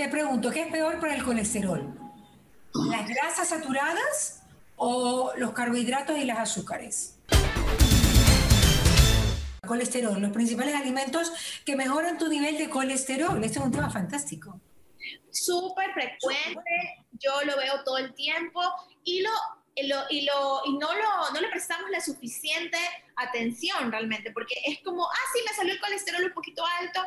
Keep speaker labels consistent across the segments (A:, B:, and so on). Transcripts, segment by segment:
A: te pregunto, ¿qué es peor para el colesterol? ¿Las grasas saturadas o los carbohidratos y las azúcares? Colesterol, los principales alimentos que mejoran tu nivel de colesterol. Este es un tema fantástico.
B: Súper frecuente, yo lo veo todo el tiempo y lo y, lo, y, lo, y no, lo, no le prestamos la suficiente atención realmente, porque es como, ah, sí, me salió el colesterol un poquito alto,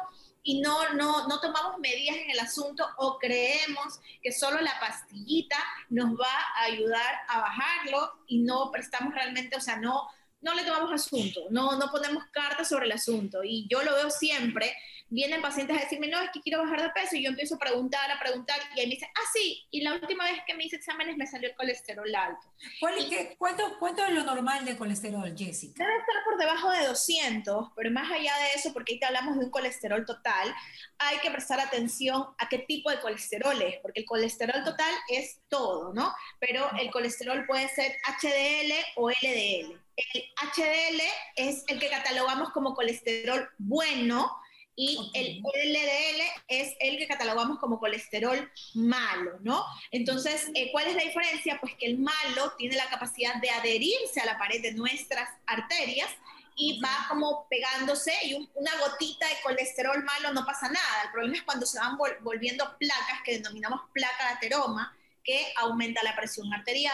B: y no, no, no tomamos medidas en el asunto o creemos que solo la pastillita nos va a ayudar a bajarlo y no prestamos realmente, o sea, no, no le tomamos asunto, no, no ponemos cartas sobre el asunto. Y yo lo veo siempre vienen pacientes a decirme, no, es que quiero bajar de peso, y yo empiezo a preguntar, a preguntar, y ahí me dicen, ah, sí, y la última vez que me hice exámenes me salió el colesterol alto.
A: ¿Cuál, cuánto, ¿Cuánto es lo normal de colesterol, Jessica?
B: Debe estar por debajo de 200, pero más allá de eso, porque ahí te hablamos de un colesterol total, hay que prestar atención a qué tipo de colesterol es, porque el colesterol total es todo, ¿no? Pero el colesterol puede ser HDL o LDL. El HDL es el que catalogamos como colesterol bueno, y el LDL es el que catalogamos como colesterol malo, ¿no? Entonces, eh, ¿cuál es la diferencia? Pues que el malo tiene la capacidad de adherirse a la pared de nuestras arterias y va como pegándose y una gotita de colesterol malo no pasa nada. El problema es cuando se van volviendo placas que denominamos placa de ateroma, que aumenta la presión arterial,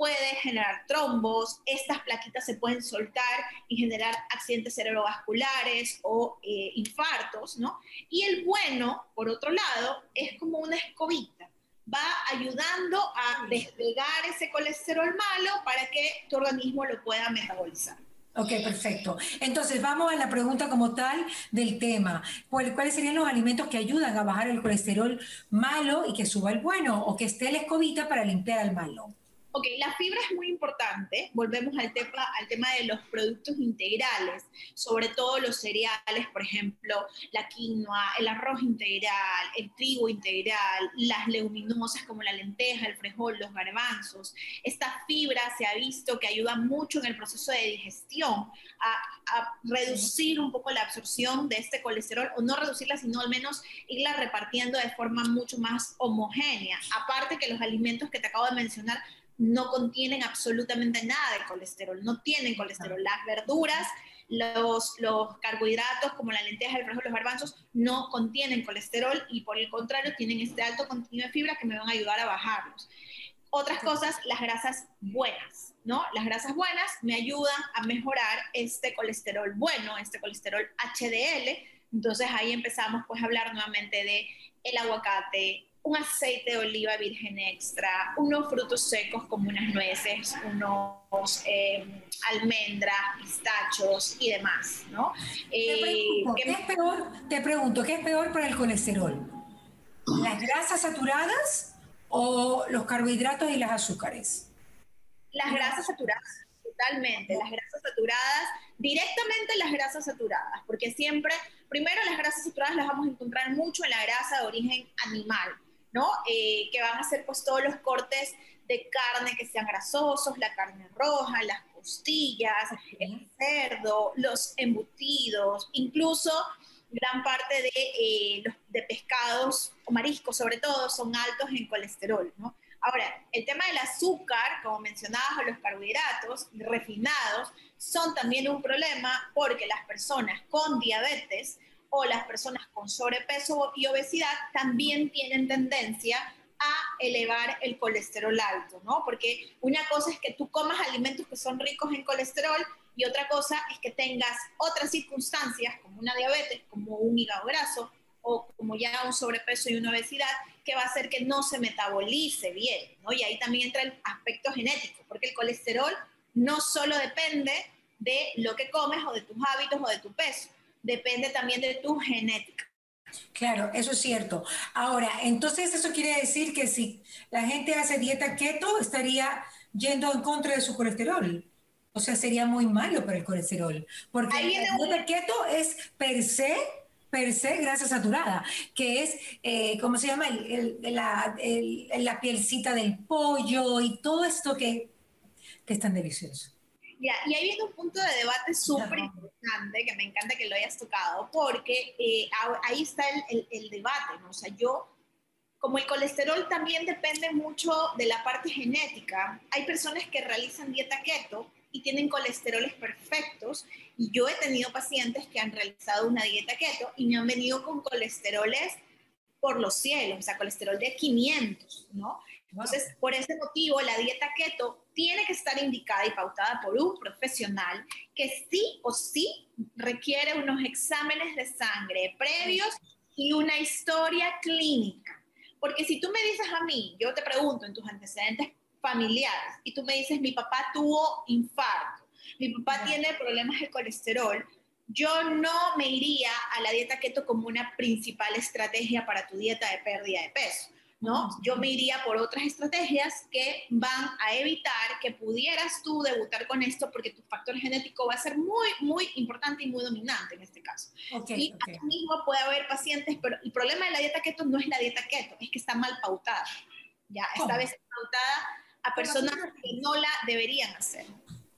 B: puede generar trombos, estas plaquitas se pueden soltar y generar accidentes cerebrovasculares o eh, infartos, ¿no? Y el bueno, por otro lado, es como una escobita, va ayudando a despegar ese colesterol malo para que tu organismo lo pueda metabolizar.
A: Ok, perfecto. Entonces vamos a la pregunta como tal del tema. ¿Cuáles serían los alimentos que ayudan a bajar el colesterol malo y que suba el bueno o que esté la escobita para limpiar el malo?
B: Ok, la fibra es muy importante. Volvemos al tema, al tema de los productos integrales, sobre todo los cereales, por ejemplo, la quinoa, el arroz integral, el trigo integral, las leguminosas como la lenteja, el frijol, los garbanzos. Esta fibra se ha visto que ayuda mucho en el proceso de digestión a, a reducir un poco la absorción de este colesterol, o no reducirla, sino al menos irla repartiendo de forma mucho más homogénea. Aparte que los alimentos que te acabo de mencionar no contienen absolutamente nada de colesterol, no tienen colesterol. Las verduras, los, los carbohidratos como la lenteja, el frijol, los garbanzos, no contienen colesterol y por el contrario tienen este alto contenido de fibra que me van a ayudar a bajarlos. Otras cosas, las grasas buenas, ¿no? Las grasas buenas me ayudan a mejorar este colesterol bueno, este colesterol HDL. Entonces ahí empezamos pues a hablar nuevamente de el aguacate, un aceite de oliva virgen extra, unos frutos secos como unas nueces, unos eh, almendras, pistachos y demás, ¿no?
A: te, pregunto, eh, ¿qué es peor, te pregunto, ¿qué es peor para el colesterol? ¿Las grasas saturadas o los carbohidratos y las azúcares?
B: Las grasas saturadas, totalmente. Las grasas saturadas, directamente las grasas saturadas, porque siempre, primero las grasas saturadas las vamos a encontrar mucho en la grasa de origen animal ¿no? Eh, que van a ser pues todos los cortes de carne que sean grasosos, la carne roja, las costillas, el cerdo, los embutidos, incluso gran parte de, eh, los, de pescados o mariscos sobre todo son altos en colesterol, ¿no? Ahora, el tema del azúcar, como mencionabas, o los carbohidratos refinados, son también un problema porque las personas con diabetes o las personas con sobrepeso y obesidad también tienen tendencia a elevar el colesterol alto, ¿no? Porque una cosa es que tú comas alimentos que son ricos en colesterol y otra cosa es que tengas otras circunstancias como una diabetes, como un hígado graso o como ya un sobrepeso y una obesidad que va a hacer que no se metabolice bien, ¿no? Y ahí también entra el aspecto genético, porque el colesterol no solo depende de lo que comes o de tus hábitos o de tu peso, depende también de tu genética.
A: Claro, eso es cierto. Ahora, entonces eso quiere decir que si la gente hace dieta keto, estaría yendo en contra de su colesterol. O sea, sería muy malo para el colesterol. Porque la dieta keto es per se, per se grasa saturada, que es, eh, ¿cómo se llama? la, la, pielcita del pollo y todo esto que, que es tan delicioso
B: y ahí viene un punto de debate súper importante que me encanta que lo hayas tocado, porque eh, ahí está el, debate, ¿no? O sea, yo como el colesterol también depende mucho de la parte genética, hay personas que realizan dieta keto y tienen colesteroles perfectos. Y yo he tenido pacientes que han realizado una dieta keto y me han venido con colesteroles por los cielos, o sea, colesterol de 500, ¿no? Entonces, por ese motivo, la dieta keto tiene que estar indicada y pautada por un profesional que sí o sí requiere unos exámenes de sangre previos y una historia clínica. Porque si tú me dices a mí, yo te pregunto en tus antecedentes familiares y tú me dices, mi papá tuvo infarto, mi papá tiene problemas de colesterol, yo no me iría a la dieta keto como una principal estrategia para tu dieta de pérdida de peso. ¿No? Yo me iría por otras estrategias que van a evitar que pudieras tú debutar con esto porque tu factor genético va a ser muy, muy importante y muy dominante en este caso. y okay. mismo puede haber pacientes, pero el problema de la dieta keto no es la dieta keto, es que está mal pautada. Ya, esta vez pautada a personas que no la deberían hacer.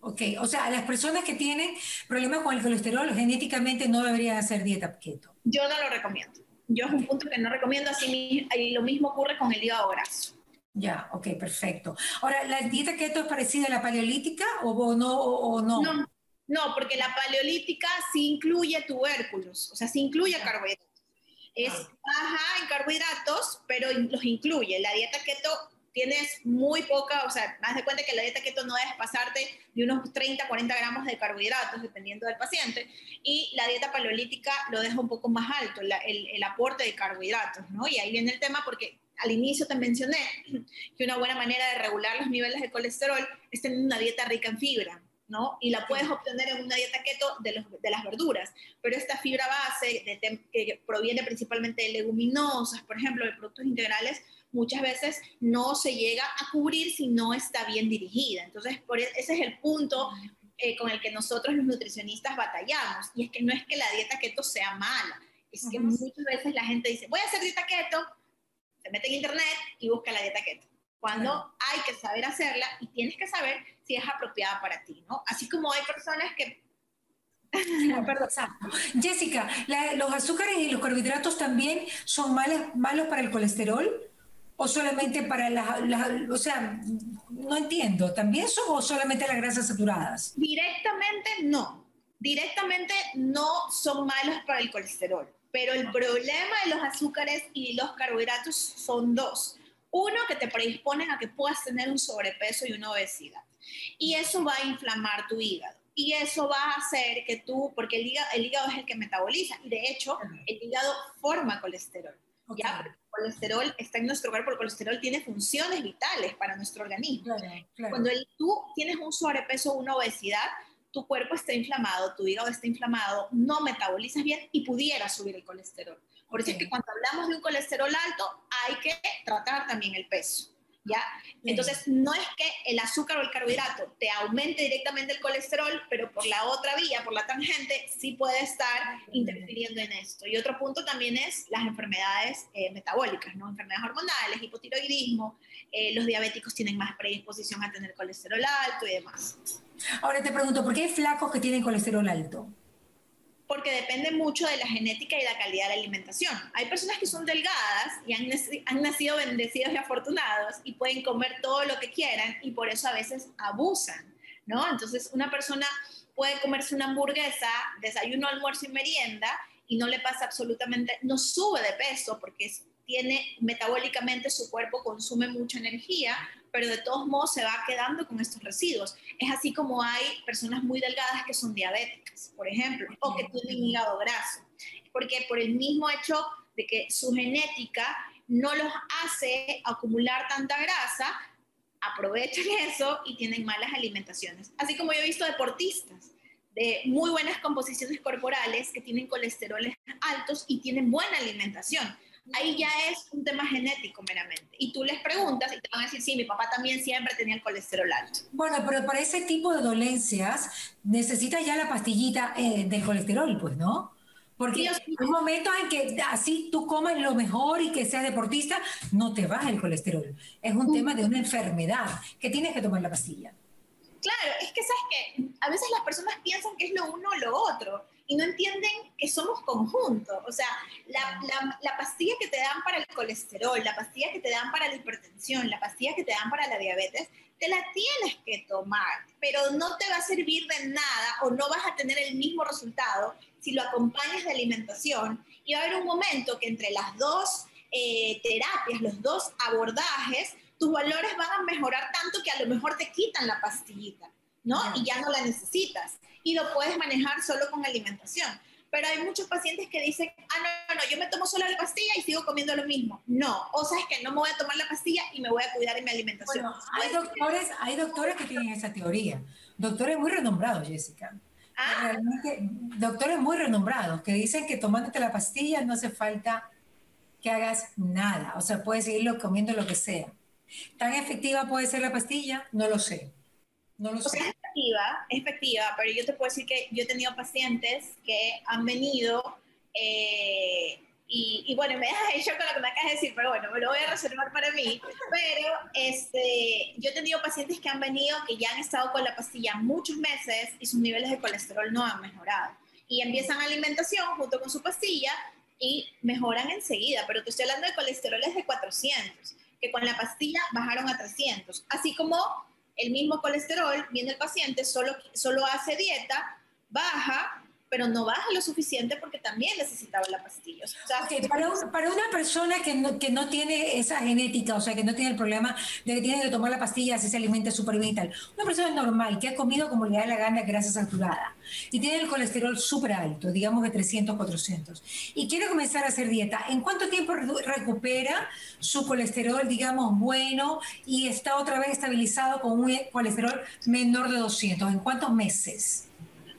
A: Ok, o sea, las personas que tienen problemas con el colesterol genéticamente no deberían hacer dieta keto.
B: Yo no lo recomiendo. Yo es un punto que no recomiendo, así lo mismo ocurre con el hígado graso.
A: Ya, ok, perfecto. Ahora, ¿la dieta keto es parecida a la paleolítica o no? O no?
B: no? No, porque la paleolítica sí incluye tubérculos, o sea, sí incluye carbohidratos. Es ah. baja en carbohidratos, pero los incluye. La dieta keto tienes muy poca, o sea, más de cuenta que la dieta keto no debes pasarte de unos 30, 40 gramos de carbohidratos, dependiendo del paciente, y la dieta paleolítica lo deja un poco más alto, el, el, aporte de carbohidratos, ¿no? Y ahí viene el tema porque al inicio te mencioné que una buena manera de regular los niveles de colesterol es tener una dieta rica en fibra, ¿no? Y la puedes obtener en una dieta keto de, los, de las verduras, pero esta fibra base de, que proviene principalmente de leguminosas, por ejemplo, de productos integrales, muchas veces no se llega a cubrir si no está bien dirigida. Entonces, por e, ese es el punto eh, con el que nosotros los nutricionistas batallamos. Y es que no es que la dieta keto sea mala, es que muchas veces la gente dice, voy a hacer dieta keto, se mete en internet y busca la dieta keto. Cuando hay que saber hacerla y tienes que saber si es apropiada para ti, ¿no? Así como hay personas que
A: Perdón. Jessica, ¿los azúcares y los carbohidratos también son malos, malos para el colesterol? O solamente para las, o sea, no entiendo, ¿también son o solamente las grasas saturadas?
B: Directamente no, directamente no son malos para el colesterol, pero el problema de los azúcares y los carbohidratos son dos. Uno, que te predisponen a que puedas tener un sobrepeso y una obesidad. Y eso va a inflamar tu hígado. Y eso va a hacer que tú, porque el hígado, el hígado es el que metaboliza, y de hecho, el hígado forma colesterol. ¿ya? El colesterol está en nuestro cuerpo, el colesterol tiene funciones vitales para nuestro organismo. Cuando tú tienes un sobrepeso o una obesidad, tu cuerpo está inflamado, tu hígado está inflamado, no metabolizas bien y pudiera subir el colesterol. Por eso es que cuando hablamos de un colesterol alto, hay que tratar también el peso. ¿Ya? Entonces, no es que el azúcar o el carbohidrato te aumente directamente el colesterol, pero por la otra vía, por la tangente, sí puede estar interfiriendo en esto. Y otro punto también es las enfermedades eh, metabólicas, ¿no? Enfermedades hormonales, hipotiroidismo, eh, los diabéticos tienen más predisposición a tener colesterol alto y demás.
A: Ahora te pregunto, ¿por qué hay flacos que tienen colesterol alto?
B: Porque depende mucho de la genética y la calidad de la alimentación. Hay personas que son delgadas y han, nacido bendecidos y afortunados y pueden comer todo lo que quieran y por eso a veces abusan, ¿no? Entonces una persona puede comerse una hamburguesa, desayuno, almuerzo y merienda y no le pasa absolutamente, no sube de peso porque tiene metabólicamente su cuerpo consume mucha energía, pero de todos modos se va quedando con estos residuos. Es así como hay personas muy delgadas que son diabéticas, por ejemplo, o que tienen hígado graso, porque por el mismo hecho de que su genética no los hace acumular tanta grasa, aprovechan eso y tienen malas alimentaciones. Así como yo he visto deportistas de muy buenas composiciones corporales que tienen colesteroles altos y tienen buena alimentación ahí ya es un tema genético meramente. Y tú les preguntas y te van a decir, sí, mi papá también siempre tenía el colesterol alto.
A: Bueno, pero para ese tipo de dolencias necesitas ya la pastillita eh, del colesterol, pues, ¿no? Porque hay momentos en que así tú comes lo mejor y que seas deportista, no te baja el colesterol. Es un tema de una enfermedad que tienes que tomar la pastilla.
B: Claro, es que sabes que a veces las personas piensan que es lo uno o lo otro y no entienden que somos conjunto. O sea, la, la, pastilla que te dan para el colesterol, la pastilla que te dan para la hipertensión, la pastilla que te dan para la diabetes, te la tienes que tomar, pero no te va a servir de nada o no vas a tener el mismo resultado si lo acompañas de alimentación. Y va a haber un momento que entre las dos eh, terapias, los dos abordajes, tus valores van a mejorar tanto que a lo mejor te quitan la pastillita, ¿no? Y ya no la necesitas. Y lo puedes manejar solo con alimentación. Pero hay muchos pacientes que dicen, ah, no, no, yo me tomo solo la pastilla y sigo comiendo lo mismo. No, o sea, es que no me voy a tomar la pastilla y me voy a cuidar de mi alimentación.
A: Bueno, hay doctores, hay doctores que tienen esa teoría. Doctores muy renombrados, Jessica. Ah. Realmente, doctores muy renombrados que dicen que tomándote la pastilla no hace falta que hagas nada. O sea, puedes seguirlo comiendo lo que sea. ¿Tan efectiva puede ser la pastilla? No lo sé. No lo sé.
B: es efectiva, es efectiva, pero yo te puedo decir que yo he tenido pacientes que han venido eh, y, bueno, me dejas en shock con lo que me acabas de decir, pero bueno, me lo voy a reservar para mí. Pero este, yo he tenido pacientes que han venido, que ya han estado con la pastilla muchos meses y sus niveles de colesterol no han mejorado. Y empiezan alimentación junto con su pastilla y mejoran enseguida, pero te estoy hablando de colesteroles de 400 que con la pastilla bajaron a 300. Así como el mismo colesterol, viene el paciente, solo, solo hace dieta, baja, pero no baja lo suficiente porque también necesitaba la pastilla.
A: para, para, una persona que no, que no tiene esa genética, o sea, que no tiene el problema de que tiene que tomar la pastilla si se alimenta súper bien y tal, una persona normal que ha comido como le da la gana grasa saturada y tiene el colesterol súper alto, digamos de 300, 400, y quiere comenzar a hacer dieta, ¿en cuánto tiempo recupera su colesterol, digamos, bueno y está otra vez estabilizado con un colesterol menor de 200? ¿En cuántos meses?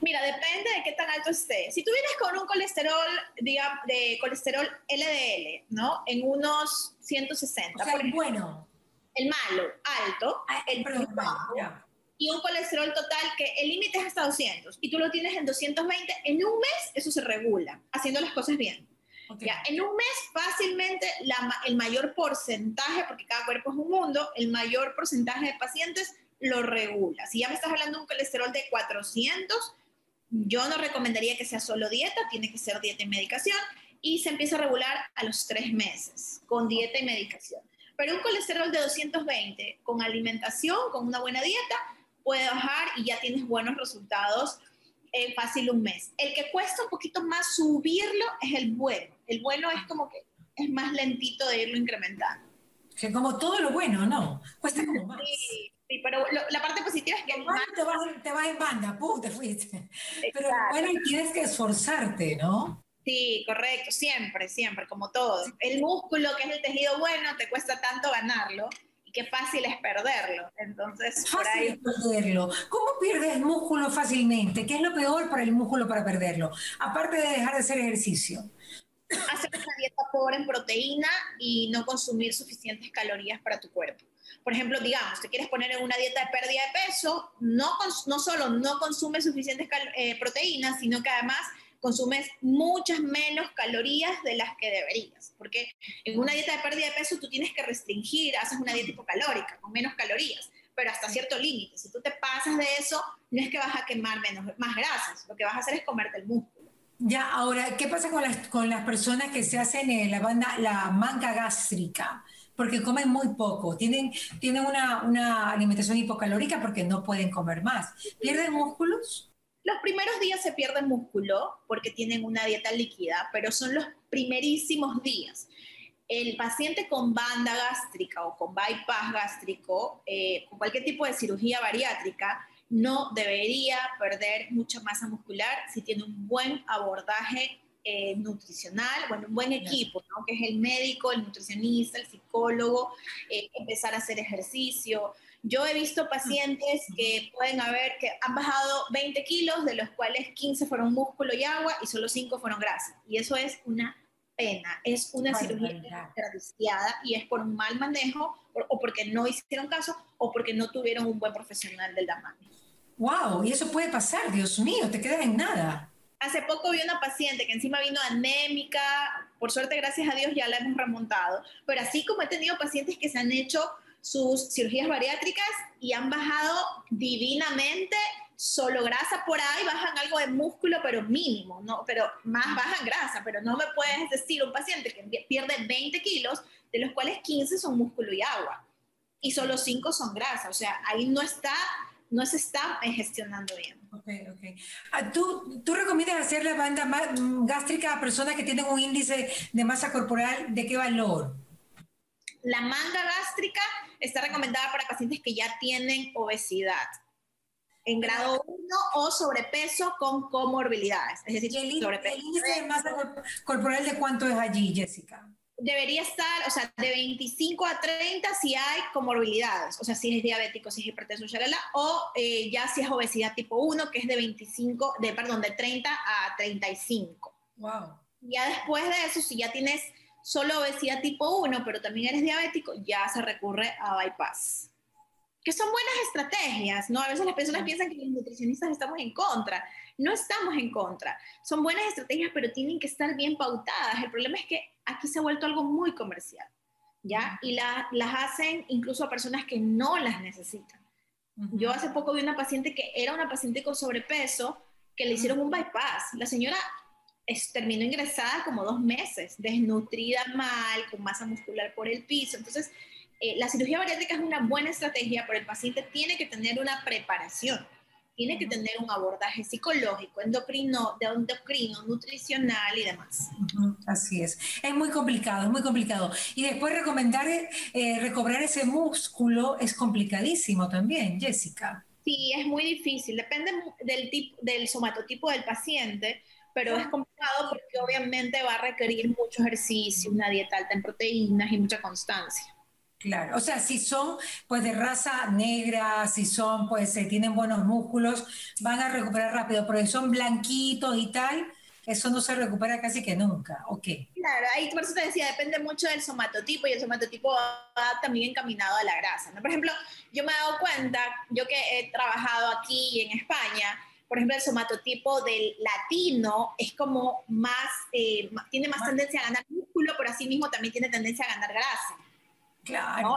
B: Mira, depende de qué tan alto esté. Si tú vienes con un colesterol, digamos, de colesterol LDL, ¿no? En unos 160.
A: O sea, el bueno.
B: El malo, alto.
A: Ah, el bajo,
B: y un colesterol total que el límite es hasta 200 y tú lo tienes en 220, en un mes eso se regula, haciendo las cosas bien. Ya, en un mes fácilmente el mayor porcentaje, porque cada cuerpo es un mundo, el mayor porcentaje de pacientes lo regula. Si ya me estás hablando de un colesterol de 400, yo no recomendaría que sea solo dieta, tiene que ser dieta y medicación y se empieza a regular a los tres meses con dieta y medicación. Pero un colesterol de 220 con alimentación, con una buena dieta, puede bajar y ya tienes buenos resultados en fácil un mes. El que cuesta un poquito más subirlo es el bueno. El bueno es como que es más lentito de irlo incrementando.
A: Que como todo lo bueno, ¿no? Cuesta como más.
B: Sí, Sí, pero la parte positiva es que...
A: Igual te vas, te vas en banda, ¡pum! te fuiste. Pero bueno, tienes que esforzarte, ¿no?
B: Sí, correcto, siempre, siempre, como todo. El músculo, que es el tejido bueno, te cuesta tanto ganarlo y qué fácil es perderlo. Entonces,
A: fácil por ahí... es perderlo. ¿Cómo pierdes músculo fácilmente? ¿Qué es lo peor para el músculo para perderlo? Aparte de dejar de hacer ejercicio.
B: Hacer una dieta pobre en proteína y no consumir suficientes calorías para tu cuerpo por ejemplo, digamos, te quieres poner en una dieta de pérdida de peso, no, no solo no consumes suficientes eh, proteínas, sino que además consumes muchas menos calorías de las que deberías, porque en una dieta de pérdida de peso tú tienes que restringir, haces una dieta hipocalórica, con menos calorías, pero hasta cierto límite. Si tú te pasas de eso, no es que vas a quemar menos, más grasas, lo que vas a hacer es comerte el músculo.
A: Ya, ahora, ¿qué pasa con las, con las personas que se hacen eh, la, banda, la manga gástrica? Porque comen muy poco, tienen, tienen una, una alimentación hipocalórica porque no pueden comer más. ¿Pierden músculos?
B: Los primeros días se pierde músculo porque tienen una dieta líquida, pero son los primerísimos días. El paciente con banda gástrica o con bypass gástrico, eh, con cualquier tipo de cirugía bariátrica, no debería perder mucha masa muscular si tiene un buen abordaje eh, nutricional, bueno, un buen equipo, ¿no? que es el médico, el nutricionista, el psicólogo, eh, empezar a hacer ejercicio. Yo he visto pacientes que pueden haber, que han bajado 20 kilos, de los cuales 15 fueron músculo y agua y solo 5 fueron grasa. Y eso es una pena, es una cirugía desperdiciada y es por un mal manejo o porque no hicieron caso o porque no tuvieron un buen profesional del tamaño.
A: ¡Wow! Y eso puede pasar, Dios mío, te quedas en nada.
B: Hace poco vi una paciente que encima vino anémica, por suerte, gracias a Dios, ya la hemos remontado, pero así como he tenido pacientes que se han hecho sus cirugías bariátricas y han bajado divinamente solo grasa por ahí, bajan algo de músculo, pero mínimo, ¿no? Pero más bajan grasa, pero no me puedes decir un paciente que pierde 20 kilos, de los cuales 15 son músculo y agua, y solo 5 son grasa, o sea, ahí no está, no se está gestionando bien.
A: Ok, ok. Ah, ¿Tú, ¿Tú recomiendas hacer la banda gástrica a personas que tienen un índice de masa corporal de qué valor?
B: La manga gástrica está recomendada para pacientes que ya tienen obesidad en grado 1 o sobrepeso con comorbilidades. Es decir,
A: el, índice de masa corporal de cuánto es allí, Jessica?
B: Debería estar, o sea, de 25 a 30 si hay comorbilidades, o sea, si es diabético, si es hipertenso, o eh, ya si es obesidad tipo 1, que es de 25, de, perdón, de 30 a 35.
A: Wow.
B: Ya después de eso, si ya tienes solo obesidad tipo 1, pero también eres diabético, ya se recurre a bypass que son buenas estrategias, ¿no? A veces las personas piensan que los nutricionistas estamos en contra. No estamos en contra. Son buenas estrategias, pero tienen que estar bien pautadas. El problema es que aquí se ha vuelto algo muy comercial, ¿ya? Y las hacen incluso a personas que no las necesitan. Yo hace poco vi una paciente que era una paciente con sobrepeso, que le hicieron un bypass. La señora terminó ingresada como dos meses, desnutrida mal, con masa muscular por el piso. Entonces, eh, la cirugía bariátrica es una buena estrategia, pero el paciente tiene que tener una preparación, tiene que tener un abordaje psicológico, endocrino, de endocrino, nutricional y demás.
A: Así es. Es muy complicado, es muy complicado. Y después recomendar eh, recobrar ese músculo es complicadísimo también, Jessica.
B: Sí, es muy difícil. Depende del, tipo, del somatotipo del paciente, pero es complicado porque obviamente va a requerir mucho ejercicio, una dieta alta en proteínas y mucha constancia.
A: Claro, o sea, si son pues de raza negra, si son pues eh, tienen buenos músculos, van a recuperar rápido, pero si son blanquitos y tal, eso no se recupera casi que nunca, ¿ok?
B: Claro, ahí por eso te decía, depende mucho del somatotipo y el somatotipo va también encaminado a la grasa, ¿no? Por ejemplo, yo me he dado cuenta, yo que he trabajado aquí en España, por ejemplo, el somatotipo del latino es como más, eh, tiene más tendencia a ganar músculo, pero así mismo también tiene tendencia a ganar grasa.
A: Claro.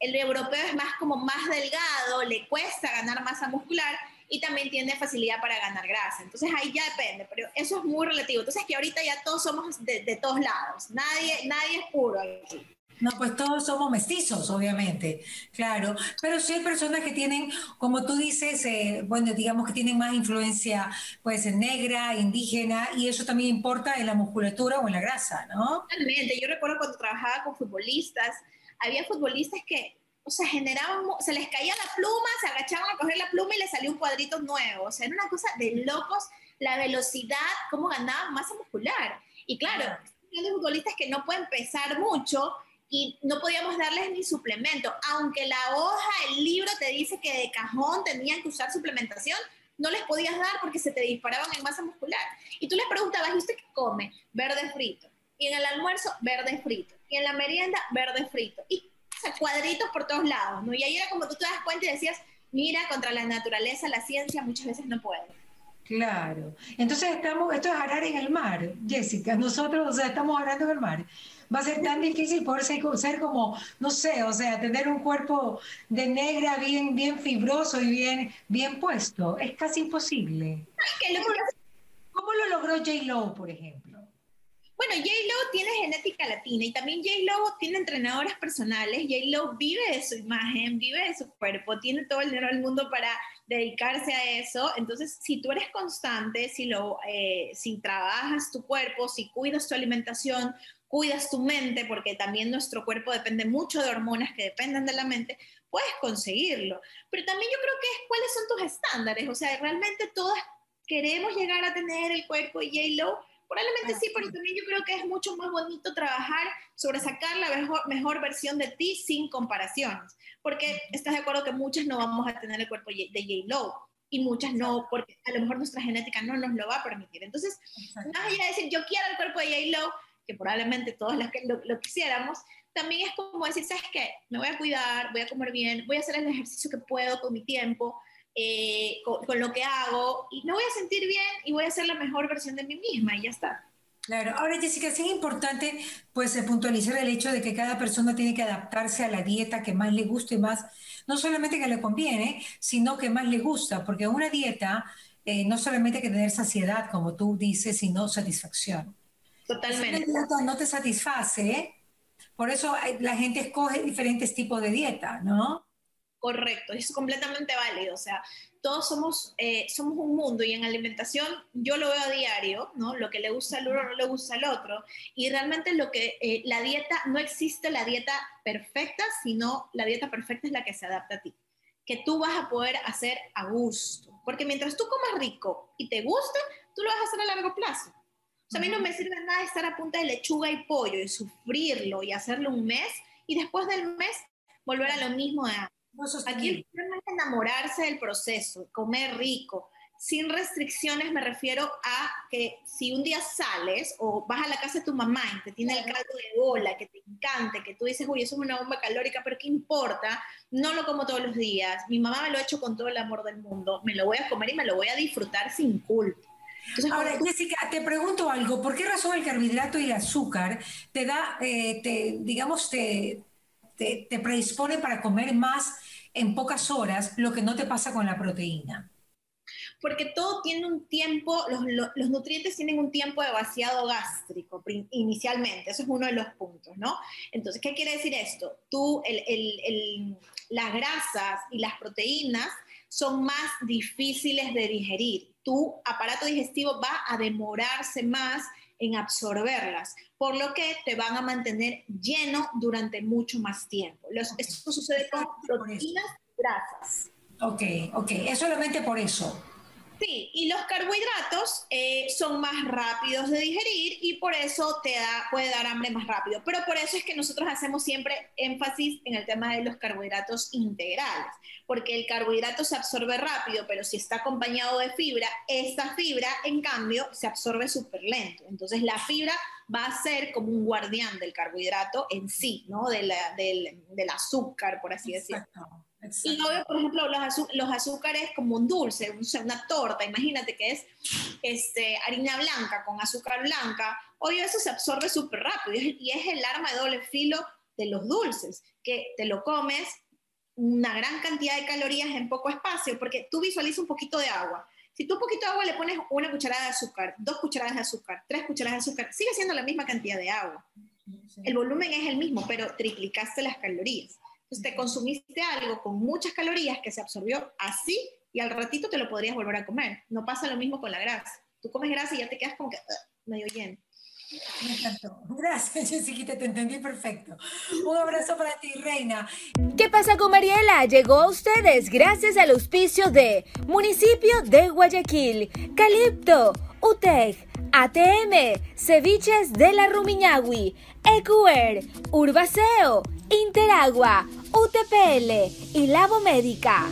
B: El europeo es más como más delgado, le cuesta ganar masa muscular y también tiene facilidad para ganar grasa. Entonces ahí ya depende, pero eso es muy relativo. Entonces que ahorita ya todos somos de, todos lados, nadie, nadie es puro aquí.
A: No, pues todos somos mestizos, obviamente, claro. Pero sí hay personas que tienen, como tú dices, eh, bueno, digamos que tienen más influencia, pues, negra, indígena, y eso también importa en la musculatura o en la grasa, ¿no?
B: Totalmente. Yo recuerdo cuando trabajaba con futbolistas, había futbolistas que, o sea, generaban, se les caía la pluma, se agachaban a coger la pluma y les salió un cuadrito nuevo. O sea, era una cosa de locos la velocidad, cómo ganaban masa muscular. Y claro, hay futbolistas que no pueden pesar mucho, y no podíamos darles ni suplemento. Aunque la hoja, el libro te dice que de cajón tenían que usar suplementación, no les podías dar porque se te disparaban en masa muscular. Y tú les preguntabas, ¿y usted qué come? Verde frito. Y en el almuerzo, verde frito. Y en la merienda, verde frito. Y cuadritos por todos lados, ¿no? Y ahí era como tú te das cuenta y decías, mira, contra la naturaleza, la ciencia muchas veces no puede.
A: Claro. Entonces estamos, esto es arar en el mar, Jessica. Nosotros, o sea, estamos arando en el mar va a ser tan difícil poder ser, como, no sé, o sea, tener un cuerpo de negra bien, bien fibroso y bien, bien puesto. Es casi imposible. ¿Cómo lo logró J. Lo, por ejemplo?
B: Bueno, J. Lo tiene genética latina y también J. Lo tiene entrenadores personales. J. Lo vive de su imagen, vive de su cuerpo, tiene todo el dinero del mundo para dedicarse a eso. Entonces, si tú eres constante, si, lo, eh, si trabajas tu cuerpo, si cuidas tu alimentación, cuidas tu mente, porque también nuestro cuerpo depende mucho de hormonas que dependen de la mente, puedes conseguirlo. Pero también yo creo que es cuáles son tus estándares. O sea, realmente todas queremos llegar a tener el cuerpo de J-Lo. Probablemente sí, pero también yo creo que es mucho más bonito trabajar sobre sacar la mejor, mejor versión de ti sin comparaciones. Porque estás de acuerdo que muchas no vamos a tener el cuerpo de J-Lo y muchas no, porque a lo mejor nuestra genética no nos lo va a permitir. Entonces, más allá de decir yo quiero el cuerpo de J-Lo, que probablemente todos los que lo, quisiéramos, también es como decir, ¿sabes qué? Me voy a cuidar, voy a comer bien, voy a hacer el ejercicio que puedo con mi tiempo, eh, con, lo que hago, y me voy a sentir bien y voy a ser la mejor versión de mí misma y ya está.
A: Claro, ahora Jessica, es importante pues puntualizar el hecho de que cada persona tiene que adaptarse a la dieta que más le guste más, no solamente que le conviene, sino que más le gusta, porque una dieta eh, no solamente hay que tener saciedad, como tú dices, sino satisfacción.
B: Totalmente.
A: No te satisface, por eso la gente escoge diferentes tipos de dieta, ¿no?
B: Correcto, es completamente válido. O sea, todos somos, eh, somos un mundo y en alimentación yo lo veo a diario, ¿no? Lo que le gusta al uno no le gusta al otro. Y realmente lo que eh, la dieta, no existe la dieta perfecta, sino la dieta perfecta es la que se adapta a ti, que tú vas a poder hacer a gusto. Porque mientras tú comas rico y te guste, tú lo vas a hacer a largo plazo. O sea, a mí no me sirve nada estar a punta de lechuga y pollo y sufrirlo y hacerlo un mes y después del mes volver a lo mismo de Aquí el problema es enamorarse del proceso, comer rico. Sin restricciones me refiero a que si un día sales o vas a la casa de tu mamá y te tiene el caldo de bola, que te encante, que tú dices, uy, eso es una bomba calórica, pero ¿qué importa? No lo como todos los días. Mi mamá me lo ha hecho con todo el amor del mundo. Me lo voy a comer y me lo voy a disfrutar sin culpa.
A: Ahora, Jessica, te pregunto algo. ¿Por qué razón el carbohidrato y el azúcar te da, eh, te, digamos, te, te, te predispone para comer más en pocas horas, lo que no te pasa con la proteína?
B: Porque todo tiene un tiempo, los, nutrientes tienen un tiempo de vaciado gástrico inicialmente, eso es uno de los puntos, ¿no? Entonces, ¿qué quiere decir esto? Tú, las grasas y las proteínas son más difíciles de digerir. Tu aparato digestivo va a demorarse más en absorberlas, por lo que te van a mantener lleno durante mucho más tiempo. esto sucede con proteínas grasas.
A: Ok, ok, es solamente por eso.
B: Sí, y los carbohidratos eh, son más rápidos de digerir y por eso te da, puede dar hambre más rápido. Pero por eso es que nosotros hacemos siempre énfasis en el tema de los carbohidratos integrales, porque el carbohidrato se absorbe rápido, pero si está acompañado de fibra, esta fibra, en cambio, se absorbe súper lento. Entonces la fibra va a ser como un guardián del carbohidrato en sí, ¿no? del, del, azúcar, por así decirlo. Y luego, por ejemplo, los, azúcares como un dulce, una torta, imagínate que es este, harina blanca con azúcar blanca, oye, eso se absorbe súper rápido y es el arma de doble filo de los dulces, que te lo comes una gran cantidad de calorías en poco espacio, porque tú visualizas un poquito de agua. Si tú un poquito de agua le pones una cucharada de azúcar, dos cucharadas de azúcar, tres cucharadas de azúcar, sigue siendo la misma cantidad de agua. El volumen es el mismo, pero triplicaste las calorías. Entonces te consumiste algo con muchas calorías que se absorbió así y al ratito te lo podrías volver a comer. No pasa lo mismo con la grasa. Tú comes grasa y ya te quedas como que medio lleno.
A: Me encantó. Gracias, Jessica, te entendí perfecto. Un abrazo para ti, reina.
C: ¿Qué pasa con Mariela? Llegó a ustedes gracias al auspicio de Municipio de Guayaquil, Calipto, UTEC, ATM, Ceviches de la Rumiñahui, EQR, Urbaceo, Interagua, UTPL y Labo Médica.